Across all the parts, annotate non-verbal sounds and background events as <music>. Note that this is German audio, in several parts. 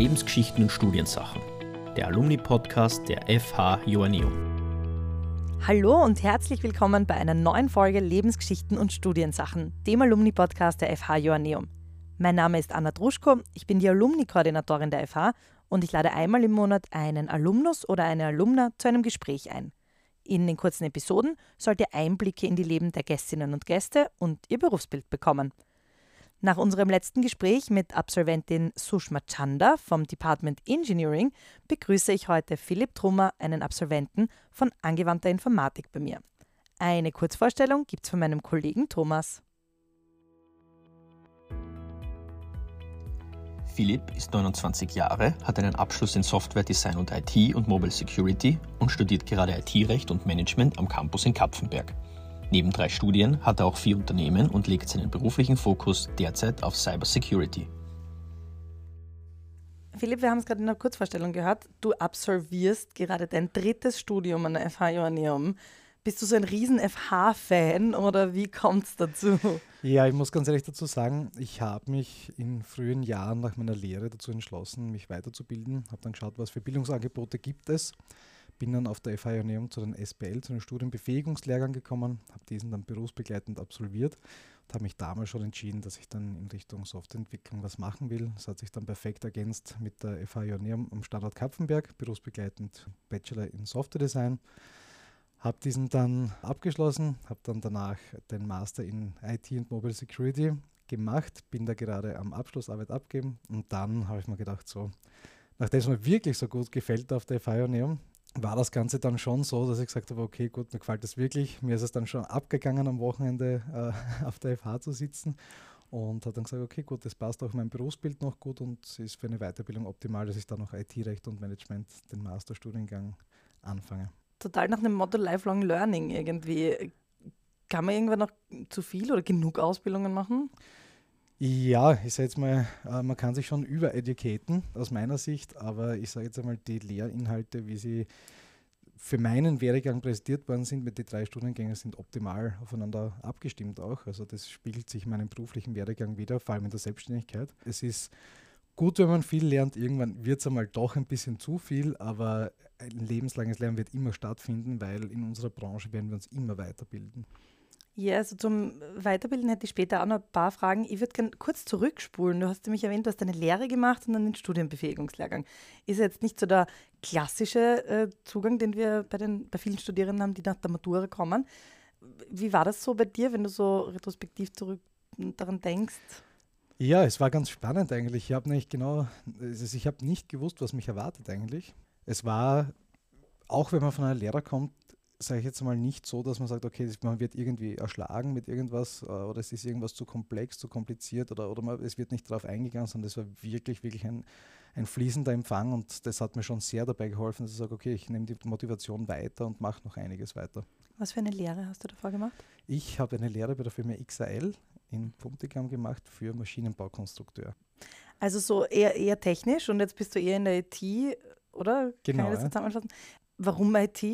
Lebensgeschichten und Studiensachen, der Alumni-Podcast der FH Joanneum. Hallo und herzlich willkommen bei einer neuen Folge Lebensgeschichten und Studiensachen, dem Alumni-Podcast der FH Joanneum. Mein Name ist Anna Druschko, ich bin die Alumni-Koordinatorin der FH und ich lade einmal im Monat einen Alumnus oder eine Alumna zu einem Gespräch ein. In den kurzen Episoden sollt ihr Einblicke in die Leben der Gästinnen und Gäste und ihr Berufsbild bekommen. Nach unserem letzten Gespräch mit Absolventin Sushma Chanda vom Department Engineering begrüße ich heute Philipp Trummer, einen Absolventen von angewandter Informatik bei mir. Eine Kurzvorstellung gibt es von meinem Kollegen Thomas. Philipp ist 29 Jahre, hat einen Abschluss in Software Design und IT und Mobile Security und studiert gerade IT-Recht und Management am Campus in Kapfenberg. Neben drei Studien hat er auch vier Unternehmen und legt seinen beruflichen Fokus derzeit auf Cybersecurity. Philipp, wir haben es gerade in der Kurzvorstellung gehört. Du absolvierst gerade dein drittes Studium an der FH Joanneum. Bist du so ein riesen FH-Fan oder wie kommt es dazu? Ja, ich muss ganz ehrlich dazu sagen, ich habe mich in frühen Jahren nach meiner Lehre dazu entschlossen, mich weiterzubilden. Habe dann geschaut, was für Bildungsangebote gibt es bin dann auf der FH Joanneum zu den SPL, zu den Studienbefähigungslehrgang gekommen, habe diesen dann berufsbegleitend absolviert und habe mich damals schon entschieden, dass ich dann in Richtung Softwareentwicklung was machen will. Das hat sich dann perfekt ergänzt mit der FH Joanneum am Standort Kapfenberg, berufsbegleitend Bachelor in Software Design. Habe diesen dann abgeschlossen, habe dann danach den Master in IT und Mobile Security gemacht, bin da gerade am Abschlussarbeit abgeben und dann habe ich mir gedacht, so, nachdem es mir wirklich so gut gefällt auf der FH Joanneum, war das Ganze dann schon so, dass ich gesagt habe, okay, gut, mir gefällt das wirklich. Mir ist es dann schon abgegangen, am Wochenende äh, <laughs> auf der FH zu sitzen und habe dann gesagt, okay, gut, das passt auch mein Berufsbild noch gut und ist für eine Weiterbildung optimal, dass ich dann noch IT-Recht und Management, den Masterstudiengang, anfange. Total nach einem Motto Lifelong Learning irgendwie. Kann man irgendwann noch zu viel oder genug Ausbildungen machen? Ja, ich sage jetzt mal, äh, man kann sich schon übereducaten aus meiner Sicht, aber ich sage jetzt einmal, die Lehrinhalte, wie sie für meinen Werdegang präsentiert worden sind mit den drei Studiengängen, sind optimal aufeinander abgestimmt auch. Also das spiegelt sich in meinem beruflichen Werdegang wieder, vor allem in der Selbstständigkeit. Es ist gut, wenn man viel lernt. Irgendwann wird es einmal doch ein bisschen zu viel, aber ein lebenslanges Lernen wird immer stattfinden, weil in unserer Branche werden wir uns immer weiterbilden. Ja, also zum Weiterbilden hätte ich später auch noch ein paar Fragen. Ich würde gerne kurz zurückspulen. Du hast nämlich erwähnt, du hast eine Lehre gemacht und dann den Studienbefähigungslehrgang. Ist jetzt nicht so der klassische äh, Zugang, den wir bei, den, bei vielen Studierenden haben, die nach der Matura kommen. Wie war das so bei dir, wenn du so retrospektiv zurück daran denkst? Ja, es war ganz spannend eigentlich. Ich habe nicht genau, ich habe nicht gewusst, was mich erwartet eigentlich. Es war, auch wenn man von einer Lehrer kommt, sage ich jetzt mal, nicht so, dass man sagt, okay, man wird irgendwie erschlagen mit irgendwas äh, oder es ist irgendwas zu komplex, zu kompliziert oder, oder man, es wird nicht darauf eingegangen, sondern es war wirklich, wirklich ein, ein fließender Empfang und das hat mir schon sehr dabei geholfen, dass ich sage, okay, ich nehme die Motivation weiter und mache noch einiges weiter. Was für eine Lehre hast du davor gemacht? Ich habe eine Lehre bei der Firma XAL in Puntigam gemacht für Maschinenbaukonstrukteur. Also so eher, eher technisch und jetzt bist du eher in der IT, oder? Genau. Kann ich das zusammenfassen? Warum IT?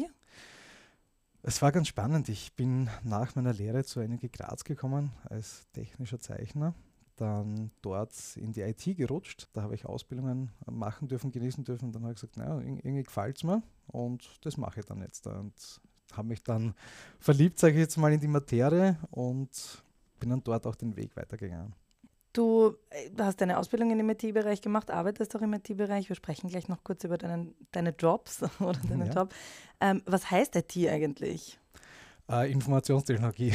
Es war ganz spannend. Ich bin nach meiner Lehre zu Einige Graz gekommen als technischer Zeichner, dann dort in die IT gerutscht. Da habe ich Ausbildungen machen dürfen, genießen dürfen. Dann habe ich gesagt, naja, irgendwie gefällt es mir und das mache ich dann jetzt. Und habe mich dann verliebt, sage ich jetzt mal, in die Materie und bin dann dort auch den Weg weitergegangen. Du äh, hast deine Ausbildung im IT-Bereich gemacht, arbeitest auch im IT-Bereich. Wir sprechen gleich noch kurz über deinen, deine Jobs <laughs> oder deinen ja. Job. Ähm, was heißt IT eigentlich? Äh, Informationstechnologie.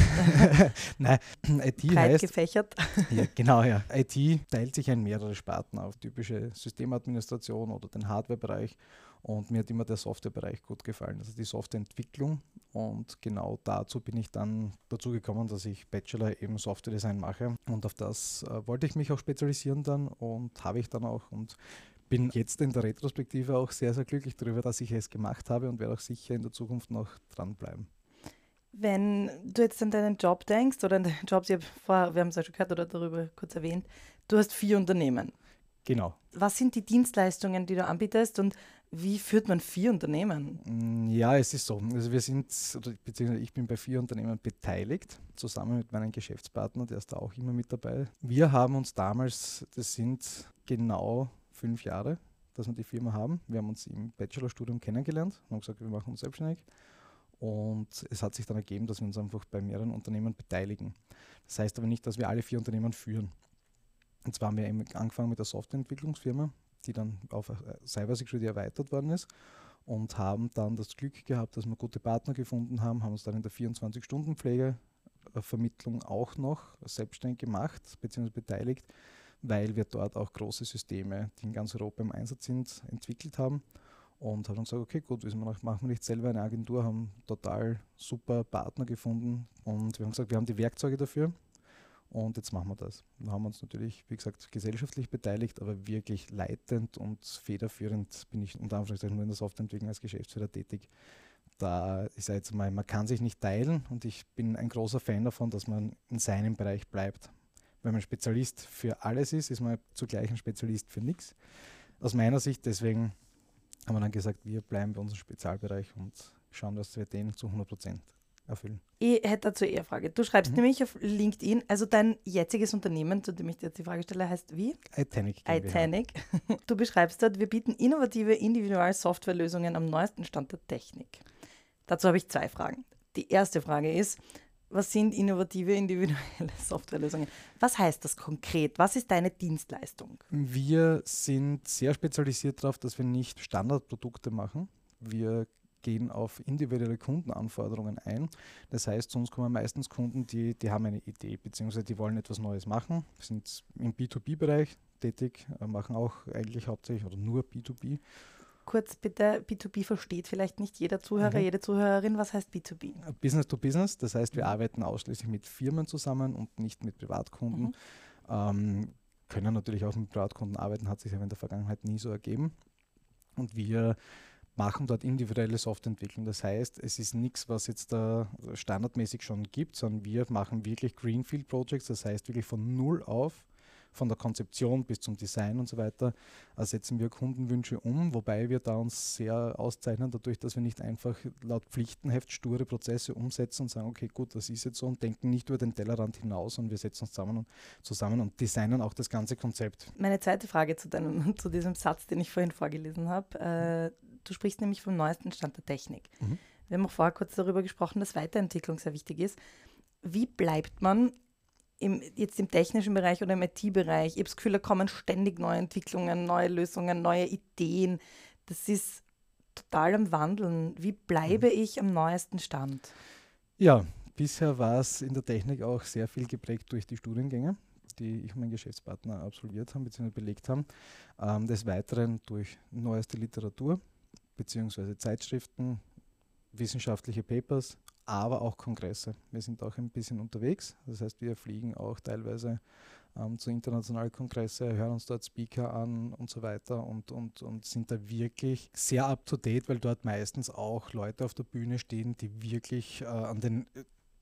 <laughs> Nein, IT Breit heißt. gefächert. <laughs> ja, genau, ja. IT teilt sich in mehrere Sparten auf. Typische Systemadministration oder den Hardware-Bereich. Und mir hat immer der Softwarebereich gut gefallen, also die Softwareentwicklung. Und genau dazu bin ich dann dazu gekommen, dass ich Bachelor eben Software Design mache. Und auf das äh, wollte ich mich auch spezialisieren dann und habe ich dann auch und bin jetzt in der Retrospektive auch sehr, sehr glücklich darüber, dass ich es gemacht habe und werde auch sicher in der Zukunft noch dranbleiben. Wenn du jetzt an deinen Job denkst oder an deinen Jobs, ich vorher, wir haben es ja schon gehört oder darüber kurz erwähnt, du hast vier Unternehmen. Genau. Was sind die Dienstleistungen, die du anbietest und wie führt man vier Unternehmen? Mm, ja, es ist so. Also wir sind, beziehungsweise ich bin bei vier Unternehmen beteiligt, zusammen mit meinem Geschäftspartner, der ist da auch immer mit dabei. Wir haben uns damals, das sind genau fünf Jahre, dass wir die Firma haben. Wir haben uns im Bachelorstudium kennengelernt und haben gesagt, wir machen uns selbstständig. Und es hat sich dann ergeben, dass wir uns einfach bei mehreren Unternehmen beteiligen. Das heißt aber nicht, dass wir alle vier Unternehmen führen. Und zwar haben wir angefangen mit der Softwareentwicklungsfirma, die dann auf äh, Cybersecurity erweitert worden ist und haben dann das Glück gehabt, dass wir gute Partner gefunden haben, haben uns dann in der 24-Stunden-Pflegevermittlung auch noch selbstständig gemacht bzw. beteiligt, weil wir dort auch große Systeme, die in ganz Europa im Einsatz sind, entwickelt haben und haben gesagt, okay, gut, wir machen wir nicht selber eine Agentur, haben total super Partner gefunden und wir haben gesagt, wir haben die Werkzeuge dafür und jetzt machen wir das. Wir haben uns natürlich, wie gesagt, gesellschaftlich beteiligt, aber wirklich leitend und federführend bin ich unter Anführungszeichen nur in der Softwareentwicklung als Geschäftsführer tätig. Da ist jetzt mal, man kann sich nicht teilen und ich bin ein großer Fan davon, dass man in seinem Bereich bleibt. Wenn man Spezialist für alles ist, ist man zugleich ein Spezialist für nichts. Aus meiner Sicht, deswegen haben wir dann gesagt, wir bleiben bei unserem Spezialbereich und schauen, dass wir den zu 100 Prozent erfüllen. Ich hätte dazu eher eine Frage. Du schreibst mhm. nämlich auf LinkedIn, also dein jetziges Unternehmen, zu dem ich dir jetzt die Frage stelle, heißt wie? Itanic. Itanic. <laughs> Du beschreibst dort, wir bieten innovative Individual-Softwarelösungen am neuesten Stand der Technik. Dazu habe ich zwei Fragen. Die erste Frage ist, was sind innovative individuelle <laughs> Softwarelösungen? Was heißt das konkret? Was ist deine Dienstleistung? Wir sind sehr spezialisiert darauf, dass wir nicht Standardprodukte machen. Wir gehen auf individuelle Kundenanforderungen ein. Das heißt, zu uns kommen meistens Kunden, die, die haben eine Idee, beziehungsweise die wollen etwas Neues machen, Wir sind im B2B-Bereich tätig, äh, machen auch eigentlich hauptsächlich oder nur B2B kurz bitte, B2B versteht vielleicht nicht jeder Zuhörer, mhm. jede Zuhörerin. Was heißt B2B? Business to Business, das heißt, wir mhm. arbeiten ausschließlich mit Firmen zusammen und nicht mit Privatkunden. Mhm. Ähm, können natürlich auch mit Privatkunden arbeiten, hat sich aber in der Vergangenheit nie so ergeben. Und wir machen dort individuelle Softwareentwicklung. Das heißt, es ist nichts, was jetzt da standardmäßig schon gibt, sondern wir machen wirklich Greenfield Projects, das heißt wirklich von null auf von der Konzeption bis zum Design und so weiter, setzen wir Kundenwünsche um, wobei wir da uns sehr auszeichnen dadurch, dass wir nicht einfach laut Pflichtenheft sture Prozesse umsetzen und sagen, okay, gut, das ist jetzt so und denken nicht über den Tellerrand hinaus und wir setzen uns zusammen und, zusammen und designen auch das ganze Konzept. Meine zweite Frage zu, deinem, <laughs> zu diesem Satz, den ich vorhin vorgelesen habe. Äh, du sprichst nämlich vom neuesten Stand der Technik. Mhm. Wir haben auch vorher kurz darüber gesprochen, dass Weiterentwicklung sehr wichtig ist. Wie bleibt man im, jetzt im technischen Bereich oder im IT-Bereich, ich habe das Gefühl, da kommen ständig neue Entwicklungen, neue Lösungen, neue Ideen. Das ist total am Wandeln. Wie bleibe mhm. ich am neuesten Stand? Ja, bisher war es in der Technik auch sehr viel geprägt durch die Studiengänge, die ich und mein Geschäftspartner absolviert haben bzw. belegt haben. Ähm, des Weiteren durch neueste Literatur bzw. Zeitschriften, wissenschaftliche Papers, aber auch Kongresse. Wir sind auch ein bisschen unterwegs. Das heißt, wir fliegen auch teilweise ähm, zu internationalen Kongresse, hören uns dort Speaker an und so weiter und, und, und sind da wirklich sehr up-to-date, weil dort meistens auch Leute auf der Bühne stehen, die wirklich äh, an den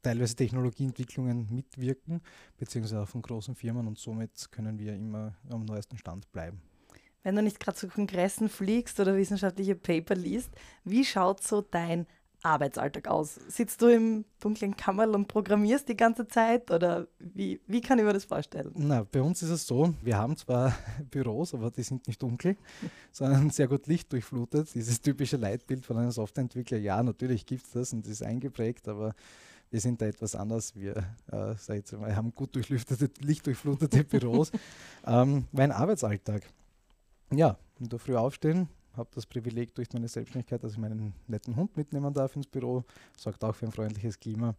teilweise Technologieentwicklungen mitwirken, beziehungsweise auch von großen Firmen und somit können wir immer am neuesten Stand bleiben. Wenn du nicht gerade zu Kongressen fliegst oder wissenschaftliche Paper liest, wie schaut so dein Arbeitsalltag aus? Sitzt du im dunklen Kammerl und programmierst die ganze Zeit oder wie, wie kann ich mir das vorstellen? Na, bei uns ist es so, wir haben zwar <laughs> Büros, aber die sind nicht dunkel, <laughs> sondern sehr gut lichtdurchflutet. Dieses typische Leitbild von einem Softwareentwickler, ja, natürlich gibt es das und das ist eingeprägt, aber wir sind da etwas anders. Wir äh, mal, haben gut durchlüftete, lichtdurchflutete Büros. <laughs> ähm, mein Arbeitsalltag. Ja, in der Früh aufstehen, habe das Privileg durch meine Selbstständigkeit, dass ich meinen netten Hund mitnehmen darf ins Büro, sorgt auch für ein freundliches Klima.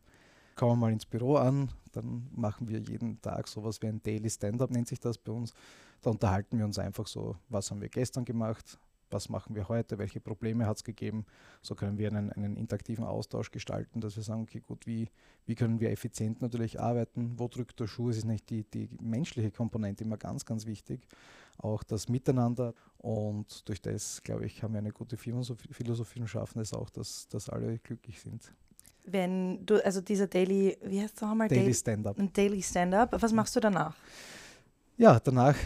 Kommen wir mal ins Büro an, dann machen wir jeden Tag sowas wie ein Daily Stand-up, nennt sich das bei uns. Da unterhalten wir uns einfach so, was haben wir gestern gemacht, was machen wir heute, welche Probleme hat es gegeben. So können wir einen, einen, interaktiven Austausch gestalten, dass wir sagen, okay, gut, wie, wie können wir effizient natürlich arbeiten, wo drückt der Schuh, es ist nicht die, die menschliche Komponente immer ganz, ganz wichtig, auch das Miteinander und durch das, glaube ich, haben wir eine gute Philosophie und schaffen es auch, dass, dass alle glücklich sind. Wenn du, also dieser Daily, wie heißt es nochmal? Daily Stand-up. Daily Stand-up. Was machst du danach? Ja, danach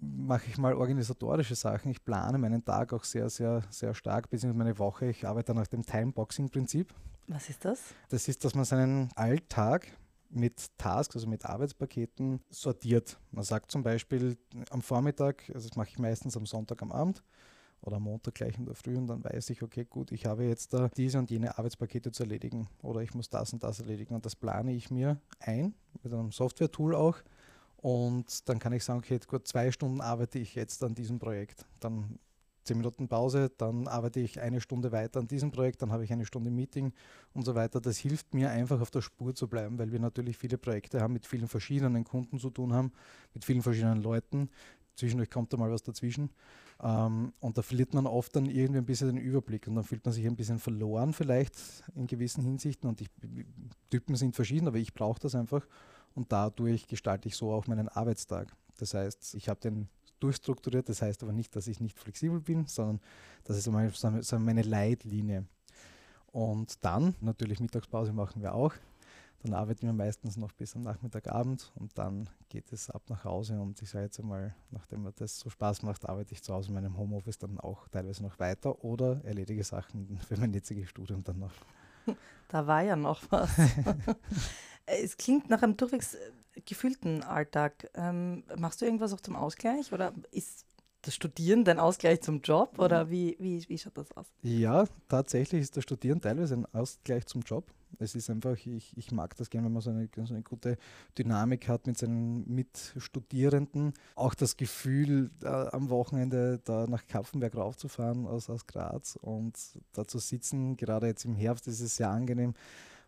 mache ich mal organisatorische Sachen. Ich plane meinen Tag auch sehr, sehr, sehr stark, beziehungsweise meine Woche. Ich arbeite nach dem Timeboxing-Prinzip. Was ist das? Das ist, dass man seinen Alltag mit Tasks, also mit Arbeitspaketen sortiert. Man sagt zum Beispiel am Vormittag, also das mache ich meistens am Sonntag am Abend oder am Montag gleich in der Früh und dann weiß ich, okay, gut, ich habe jetzt da diese und jene Arbeitspakete zu erledigen oder ich muss das und das erledigen und das plane ich mir ein mit einem Software-Tool auch und dann kann ich sagen, okay, gut, zwei Stunden arbeite ich jetzt an diesem Projekt. Dann zehn Minuten Pause, dann arbeite ich eine Stunde weiter an diesem Projekt, dann habe ich eine Stunde Meeting und so weiter. Das hilft mir einfach auf der Spur zu bleiben, weil wir natürlich viele Projekte haben, mit vielen verschiedenen Kunden zu tun haben, mit vielen verschiedenen Leuten. Zwischendurch kommt da mal was dazwischen. Ähm, und da verliert man oft dann irgendwie ein bisschen den Überblick und dann fühlt man sich ein bisschen verloren vielleicht in gewissen Hinsichten. Und die Typen sind verschieden, aber ich brauche das einfach und dadurch gestalte ich so auch meinen Arbeitstag. Das heißt, ich habe den durchstrukturiert, das heißt aber nicht, dass ich nicht flexibel bin, sondern das ist meine Leitlinie. Und dann, natürlich Mittagspause machen wir auch, dann arbeiten wir meistens noch bis am Nachmittagabend und dann geht es ab nach Hause und ich sage jetzt einmal, nachdem mir das so Spaß macht, arbeite ich zu Hause in meinem Homeoffice dann auch teilweise noch weiter oder erledige Sachen <laughs> für mein jetziges Studium dann noch. Da war ja noch was. <laughs> Es klingt nach einem durchwegs äh, gefühlten Alltag. Ähm, machst du irgendwas auch zum Ausgleich oder ist das Studieren dein Ausgleich zum Job oder wie, wie, wie schaut das aus? Ja, tatsächlich ist das Studieren teilweise ein Ausgleich zum Job. Es ist einfach, ich, ich mag das gerne, wenn man so eine, so eine gute Dynamik hat mit seinen Mitstudierenden. Auch das Gefühl, äh, am Wochenende da nach Kapfenberg raufzufahren aus, aus Graz und da zu sitzen, gerade jetzt im Herbst ist es sehr angenehm.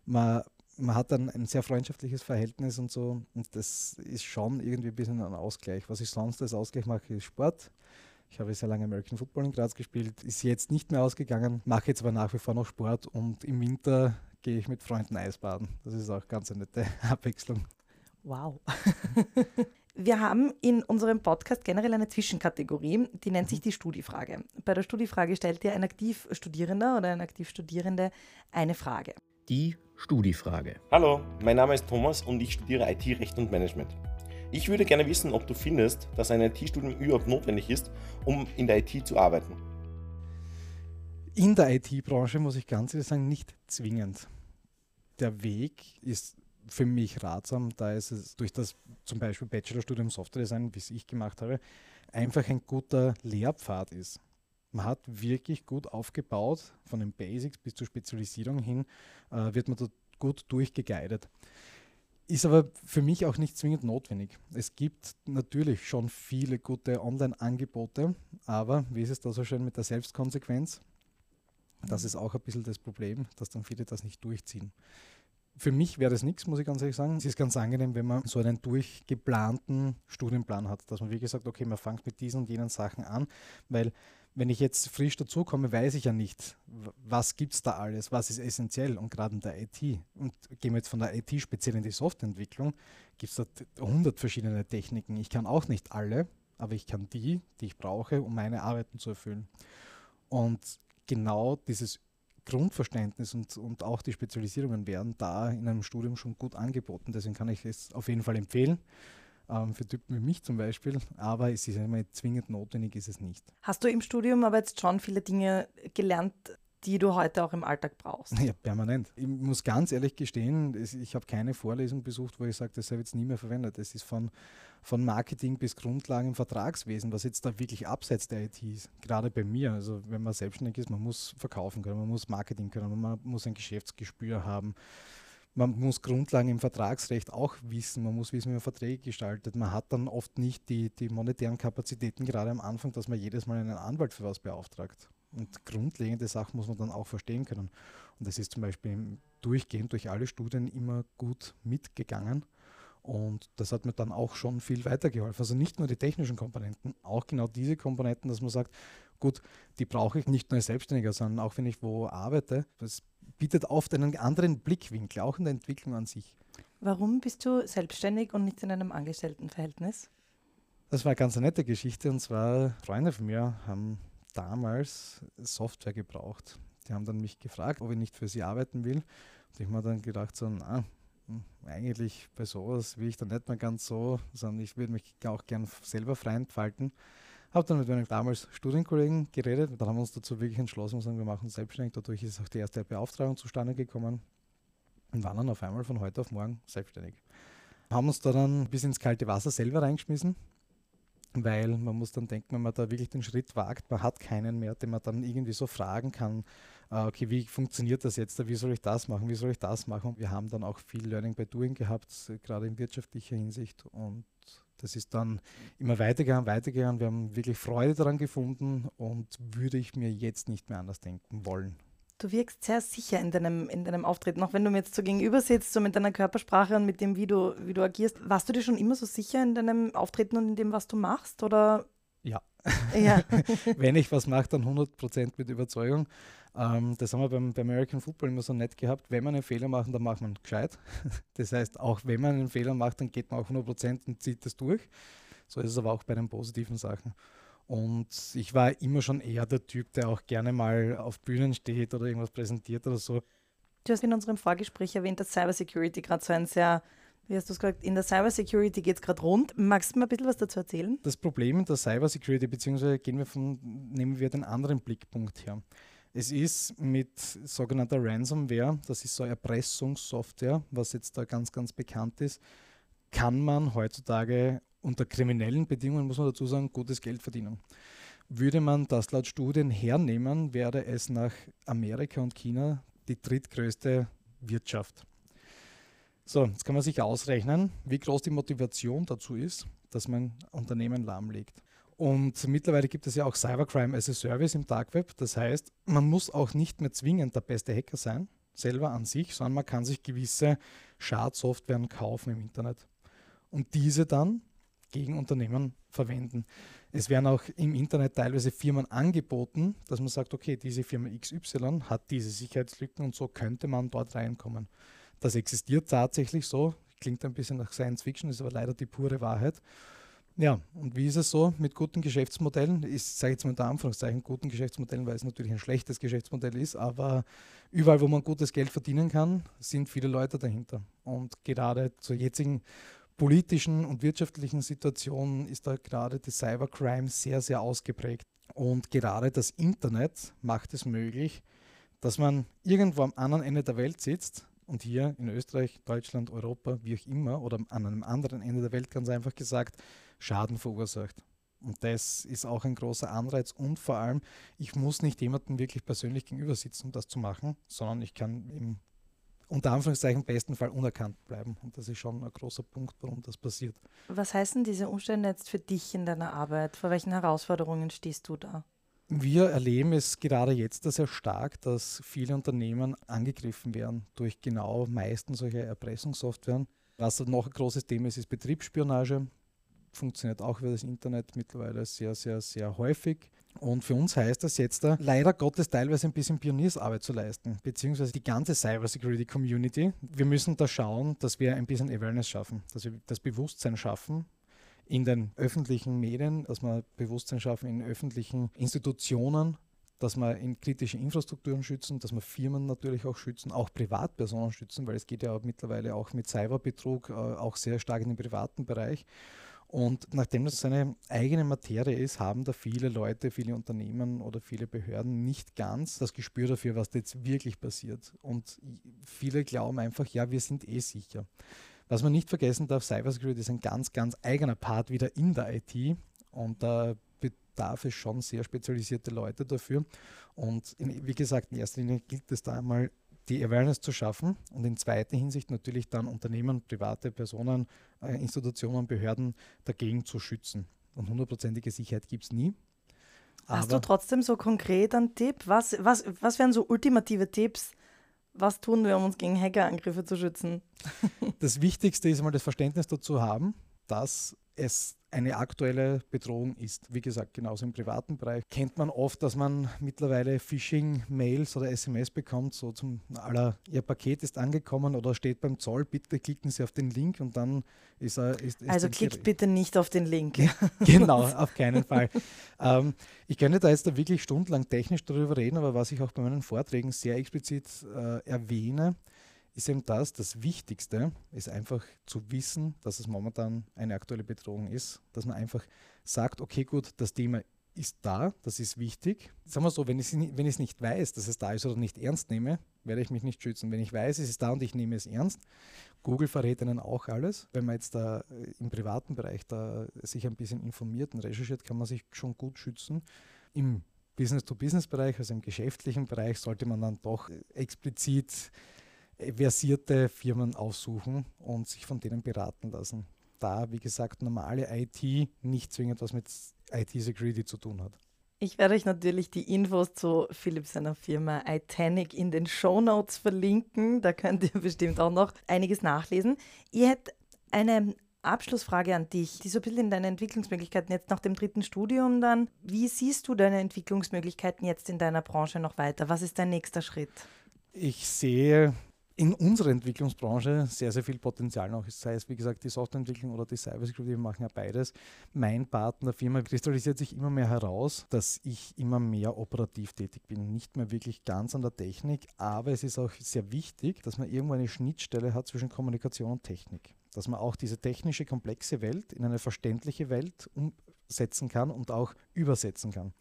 Man man hat dann ein sehr freundschaftliches Verhältnis und so. Und das ist schon irgendwie ein bisschen ein Ausgleich. Was ich sonst als Ausgleich mache, ist Sport. Ich habe sehr lange American Football in Graz gespielt, ist jetzt nicht mehr ausgegangen, mache jetzt aber nach wie vor noch Sport und im Winter gehe ich mit Freunden Eisbaden. Das ist auch ganz eine nette <laughs> Abwechslung. Wow. <laughs> Wir haben in unserem Podcast generell eine Zwischenkategorie, die nennt sich mhm. die Studiefrage. Bei der Studiefrage stellt dir ein Aktivstudierender oder eine Aktivstudierende eine Frage. Die Studiefrage. Hallo, mein Name ist Thomas und ich studiere IT-Recht und Management. Ich würde gerne wissen, ob du findest, dass ein IT-Studium überhaupt notwendig ist, um in der IT zu arbeiten. In der IT-Branche muss ich ganz ehrlich sagen, nicht zwingend. Der Weg ist für mich ratsam, da es durch das zum Beispiel Bachelorstudium Software Design, wie es ich gemacht habe, einfach ein guter Lehrpfad ist. Man hat wirklich gut aufgebaut, von den Basics bis zur Spezialisierung hin, äh, wird man dort gut durchgeguidet. Ist aber für mich auch nicht zwingend notwendig. Es gibt natürlich schon viele gute Online-Angebote, aber wie ist es da so schön mit der Selbstkonsequenz? Das ist auch ein bisschen das Problem, dass dann viele das nicht durchziehen. Für mich wäre das nichts, muss ich ganz ehrlich sagen. Es ist ganz angenehm, wenn man so einen durchgeplanten Studienplan hat, dass man wie gesagt, okay, man fängt mit diesen und jenen Sachen an, weil wenn ich jetzt frisch dazukomme, weiß ich ja nicht, was gibt es da alles, was ist essentiell und gerade in der IT. Und gehen wir jetzt von der IT speziell in die Softwareentwicklung, gibt es da 100 verschiedene Techniken. Ich kann auch nicht alle, aber ich kann die, die ich brauche, um meine Arbeiten zu erfüllen. Und genau dieses Grundverständnis und, und auch die Spezialisierungen werden da in einem Studium schon gut angeboten. Deswegen kann ich es auf jeden Fall empfehlen ähm, für Typen wie mich zum Beispiel, aber es ist immer zwingend notwendig, ist es nicht. Hast du im Studium aber jetzt schon viele Dinge gelernt, die du heute auch im Alltag brauchst? Ja, permanent. Ich muss ganz ehrlich gestehen, ich habe keine Vorlesung besucht, wo ich sage, das habe ich jetzt nie mehr verwendet. Es ist von, von Marketing bis Grundlagen im Vertragswesen, was jetzt da wirklich abseits der IT ist. Gerade bei mir, also wenn man selbstständig ist, man muss verkaufen können, man muss Marketing können, man muss ein Geschäftsgespür haben man muss Grundlagen im Vertragsrecht auch wissen, man muss wissen, wie man Verträge gestaltet. Man hat dann oft nicht die, die monetären Kapazitäten, gerade am Anfang, dass man jedes Mal einen Anwalt für was beauftragt. Und grundlegende Sachen muss man dann auch verstehen können. Und das ist zum Beispiel durchgehend durch alle Studien immer gut mitgegangen. Und das hat mir dann auch schon viel weitergeholfen. Also nicht nur die technischen Komponenten, auch genau diese Komponenten, dass man sagt, gut, die brauche ich nicht nur als Selbstständiger, sondern auch wenn ich wo arbeite. Das bietet oft einen anderen Blickwinkel, auch in der Entwicklung an sich. Warum bist du selbstständig und nicht in einem Angestelltenverhältnis? Das war eine ganz nette Geschichte und zwar Freunde von mir haben damals Software gebraucht. Die haben dann mich gefragt, ob ich nicht für sie arbeiten will. Und ich habe mir dann gedacht, so, na, hm, eigentlich bei sowas will ich dann nicht mehr ganz so, sondern ich würde mich auch gern selber frei entfalten. Habe dann mit meinen damals Studienkollegen geredet. Dann haben wir uns dazu wirklich entschlossen und sagen, wir machen uns selbstständig. Dadurch ist auch die erste Beauftragung zustande gekommen. und waren dann auf einmal von heute auf morgen selbstständig. Haben uns da dann bis ins kalte Wasser selber reingeschmissen, weil man muss dann denken, wenn man da wirklich den Schritt wagt, man hat keinen mehr, den man dann irgendwie so fragen kann, äh, okay, wie funktioniert das jetzt, wie soll ich das machen, wie soll ich das machen. Wir haben dann auch viel Learning by Doing gehabt, gerade in wirtschaftlicher Hinsicht und das ist dann immer weitergegangen, weitergegangen. Wir haben wirklich Freude daran gefunden und würde ich mir jetzt nicht mehr anders denken wollen. Du wirkst sehr sicher in deinem, in deinem Auftreten, auch wenn du mir jetzt so gegenüber sitzt, so mit deiner Körpersprache und mit dem, wie du, wie du agierst. Warst du dir schon immer so sicher in deinem Auftreten und in dem, was du machst? Oder? Ja. <laughs> wenn ich was mache, dann 100% mit Überzeugung. Ähm, das haben wir beim, beim, American Football immer so nett gehabt. Wenn man einen Fehler macht, dann macht man gescheit. <laughs> Das heißt, auch wenn man einen Fehler macht, dann geht man auch 100% und zieht das durch. So ist es aber auch bei den positiven Sachen. Und ich war immer schon eher der Typ, der auch gerne mal auf Bühnen steht oder irgendwas präsentiert oder so. Du hast in unserem Vorgespräch erwähnt, dass Cybersecurity gerade so ein sehr, wie hast du es gesagt, in der Cybersecurity geht es gerade rund. Magst du mir ein bisschen was dazu erzählen? Das Problem in der Cybersecurity, beziehungsweise gehen wir von, nehmen wir den anderen Blickpunkt her. Es ist mit sogenannter Ransomware, das ist so Erpressungssoftware, was jetzt da ganz, ganz bekannt ist, kann man heutzutage unter kriminellen Bedingungen, muss man dazu sagen, gutes Geld verdienen. Würde man das laut Studien hernehmen, wäre es nach Amerika und China die drittgrößte Wirtschaft. So, jetzt kann man sich ausrechnen, wie groß die Motivation dazu ist, dass man Unternehmen lahmlegt. Und mittlerweile gibt es ja auch Cybercrime as a Service im Dark Web. Das heißt, man muss auch nicht mehr zwingend der beste Hacker sein, selber an sich, sondern man kann sich gewisse Schadsoftwaren kaufen im Internet. Und diese dann gegen Unternehmen verwenden. Es werden auch im Internet teilweise Firmen angeboten, dass man sagt, okay, diese Firma XY hat diese Sicherheitslücken und so könnte man dort reinkommen. Das existiert tatsächlich so, klingt ein bisschen nach Science Fiction, ist aber leider die pure Wahrheit. Ja, und wie ist es so mit guten Geschäftsmodellen? Ich sage jetzt mal unter Anführungszeichen guten Geschäftsmodellen, weil es natürlich ein schlechtes Geschäftsmodell ist, aber überall, wo man gutes Geld verdienen kann, sind viele Leute dahinter. Und gerade zur jetzigen politischen und wirtschaftlichen Situation ist da gerade die Cybercrime sehr, sehr ausgeprägt. Und gerade das Internet macht es möglich, dass man irgendwo am anderen Ende der Welt sitzt und hier in Österreich, Deutschland, Europa, wie auch immer, oder an einem anderen Ende der Welt ganz einfach gesagt, Schaden verursacht. Und das ist auch ein großer Anreiz. Und vor allem, ich muss nicht jemandem wirklich persönlich gegenüber sitzen, um das zu machen, sondern ich kann im unter Anführungszeichen besten Fall unerkannt bleiben. Und das ist schon ein großer Punkt, warum das passiert. Was heißen diese Umstände jetzt für dich in deiner Arbeit? Vor welchen Herausforderungen stehst du da? Wir erleben es gerade jetzt sehr stark, dass viele Unternehmen angegriffen werden durch genau meistens solche Erpressungssoftwaren. Was noch ein großes Thema ist, ist Betriebsspionage. Funktioniert auch über das Internet mittlerweile sehr, sehr, sehr häufig. Und für uns heißt das jetzt da, leider Gottes teilweise ein bisschen Pioniersarbeit zu leisten, beziehungsweise die ganze Cybersecurity Community. Wir müssen da schauen, dass wir ein bisschen Awareness schaffen, dass wir das Bewusstsein schaffen in den öffentlichen Medien, dass wir Bewusstsein schaffen in öffentlichen Institutionen, dass wir in kritischen Infrastrukturen schützen, dass wir Firmen natürlich auch schützen, auch Privatpersonen schützen, weil es geht ja mittlerweile auch mit Cyberbetrug äh, auch sehr stark in den privaten Bereich. Und nachdem das eine eigene Materie ist, haben da viele Leute, viele Unternehmen oder viele Behörden nicht ganz das Gespür dafür, was da jetzt wirklich passiert. Und viele glauben einfach, ja, wir sind eh sicher. Was man nicht vergessen darf, Cybersecurity ist ein ganz, ganz eigener Part wieder in der IT. Und da bedarf es schon sehr spezialisierte Leute dafür. Und in, wie gesagt, in erster Linie gilt es da einmal die Awareness zu schaffen und in zweiter Hinsicht natürlich dann Unternehmen, private Personen, äh, Institutionen, Behörden dagegen zu schützen. Und hundertprozentige Sicherheit gibt es nie. Hast du trotzdem so konkret einen Tipp? Was, was, was wären so ultimative Tipps? Was tun wir, um uns gegen Hackerangriffe zu schützen? das Wichtigste ist mal das Verständnis dazu haben, dass es eine aktuelle Bedrohung ist. Wie gesagt, genauso im privaten Bereich kennt man oft, dass man mittlerweile Phishing-Mails oder SMS bekommt, so zum aller, Ihr Paket ist angekommen oder steht beim Zoll, bitte klicken Sie auf den Link und dann ist er. Ist, ist also klickt bitte nicht auf den Link. <laughs> genau, auf keinen Fall. ähm, ich könnte da jetzt da wirklich stundenlang technisch darüber reden, aber was ich auch bei meinen Vorträgen sehr explizit äh, erwähne, ist eben das, das Wichtigste ist einfach zu wissen, dass es momentan eine aktuelle Bedrohung ist, dass man einfach sagt, okay gut, das Thema ist da, das ist wichtig. Sagen wir so, wenn ich es nicht weiß, dass es da ist oder nicht ernst nehme, werde ich mich nicht schützen. Wenn ich weiß, es ist da und ich nehme es ernst, Google verrät ihnen auch alles. Wenn man jetzt da äh, im privaten Bereich da sich ein bisschen informiert und recherchiert, kann man sich schon gut schützen. Im Business-to-Business-Bereich, also im geschäftlichen Bereich, sollte man dann doch explizit versierte Firmen aussuchen und sich von denen beraten lassen. Da, wie gesagt, normale IT nicht zwingend was mit IT-Security zu tun hat. Ich werde euch natürlich die Infos zu Philipp seiner Firma Itanic in den Show Notes verlinken. Da könnt ihr <laughs> bestimmt auch noch einiges nachlesen. Ihr hättet eine Abschlussfrage an dich, die so ein bisschen in deine Entwicklungsmöglichkeiten jetzt nach dem dritten Studium dann. Wie siehst du deine Entwicklungsmöglichkeiten jetzt in deiner Branche noch weiter? Was ist dein nächster Schritt? Ich sehe in unserer Entwicklungsbranche sehr, sehr viel Potenzial noch. Sei es, wie gesagt, die Softwareentwicklung oder die Cybersecurity, wir machen ja beides. Mein Partner, Firma, kristallisiert sich immer mehr heraus, dass ich immer mehr operativ tätig bin. Nicht mehr wirklich ganz an der Technik, aber es ist auch sehr wichtig, dass man irgendwo eine Schnittstelle hat zwischen Kommunikation und Technik. Dass man auch diese technische, komplexe Welt in eine verständliche Welt umsetzen kann und auch übersetzen kann.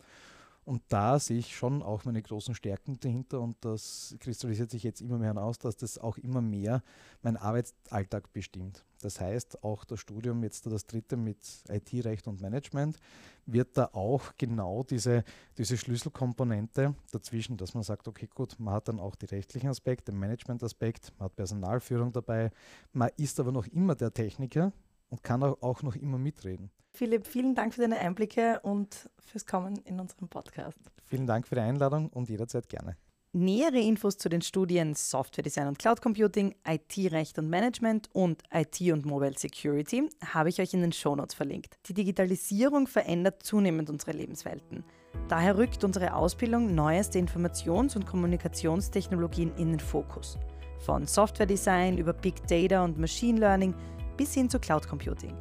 Und da sehe ich schon auch meine großen Stärken dahinter und das kristallisiert sich jetzt immer mehr heraus, dass das auch immer mehr mein Arbeitsalltag bestimmt. Das heißt, auch das Studium, jetzt das dritte mit IT-Recht und Management, wird da auch genau diese, diese Schlüsselkomponente dazwischen, dass man sagt, okay, gut, man hat dann auch die rechtlichen Aspekte, den Management-Aspekt, man hat Personalführung dabei, man ist aber noch immer der Techniker und kann auch noch immer mitreden. Philipp, vielen Dank für deine Einblicke und fürs Kommen in unserem Podcast. Vielen Dank für die Einladung und jederzeit gerne. Nähere Infos zu den Studien Software Design und Cloud Computing, IT-Recht und Management und IT und Mobile Security habe ich euch in den Shownotes verlinkt. Die Digitalisierung verändert zunehmend unsere Lebenswelten. Daher rückt unsere Ausbildung neueste Informations- und Kommunikationstechnologien in den Fokus. Von Software Design über Big Data und Machine Learning bis hin zu Cloud Computing.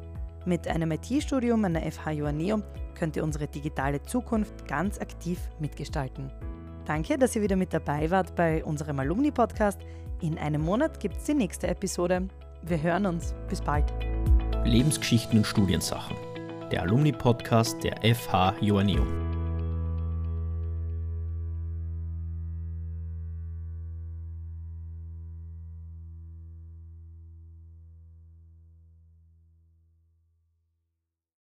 Mit einem IT-Studium an der FH Joanneum könnt ihr unsere digitale Zukunft ganz aktiv mitgestalten. Danke, dass ihr wieder mit dabei wart bei unserem Alumni-Podcast. In einem Monat gibt es die nächste Episode. Wir hören uns. Bis bald. Lebensgeschichten und Studiensachen. Der Alumni-Podcast der FH Joanneum.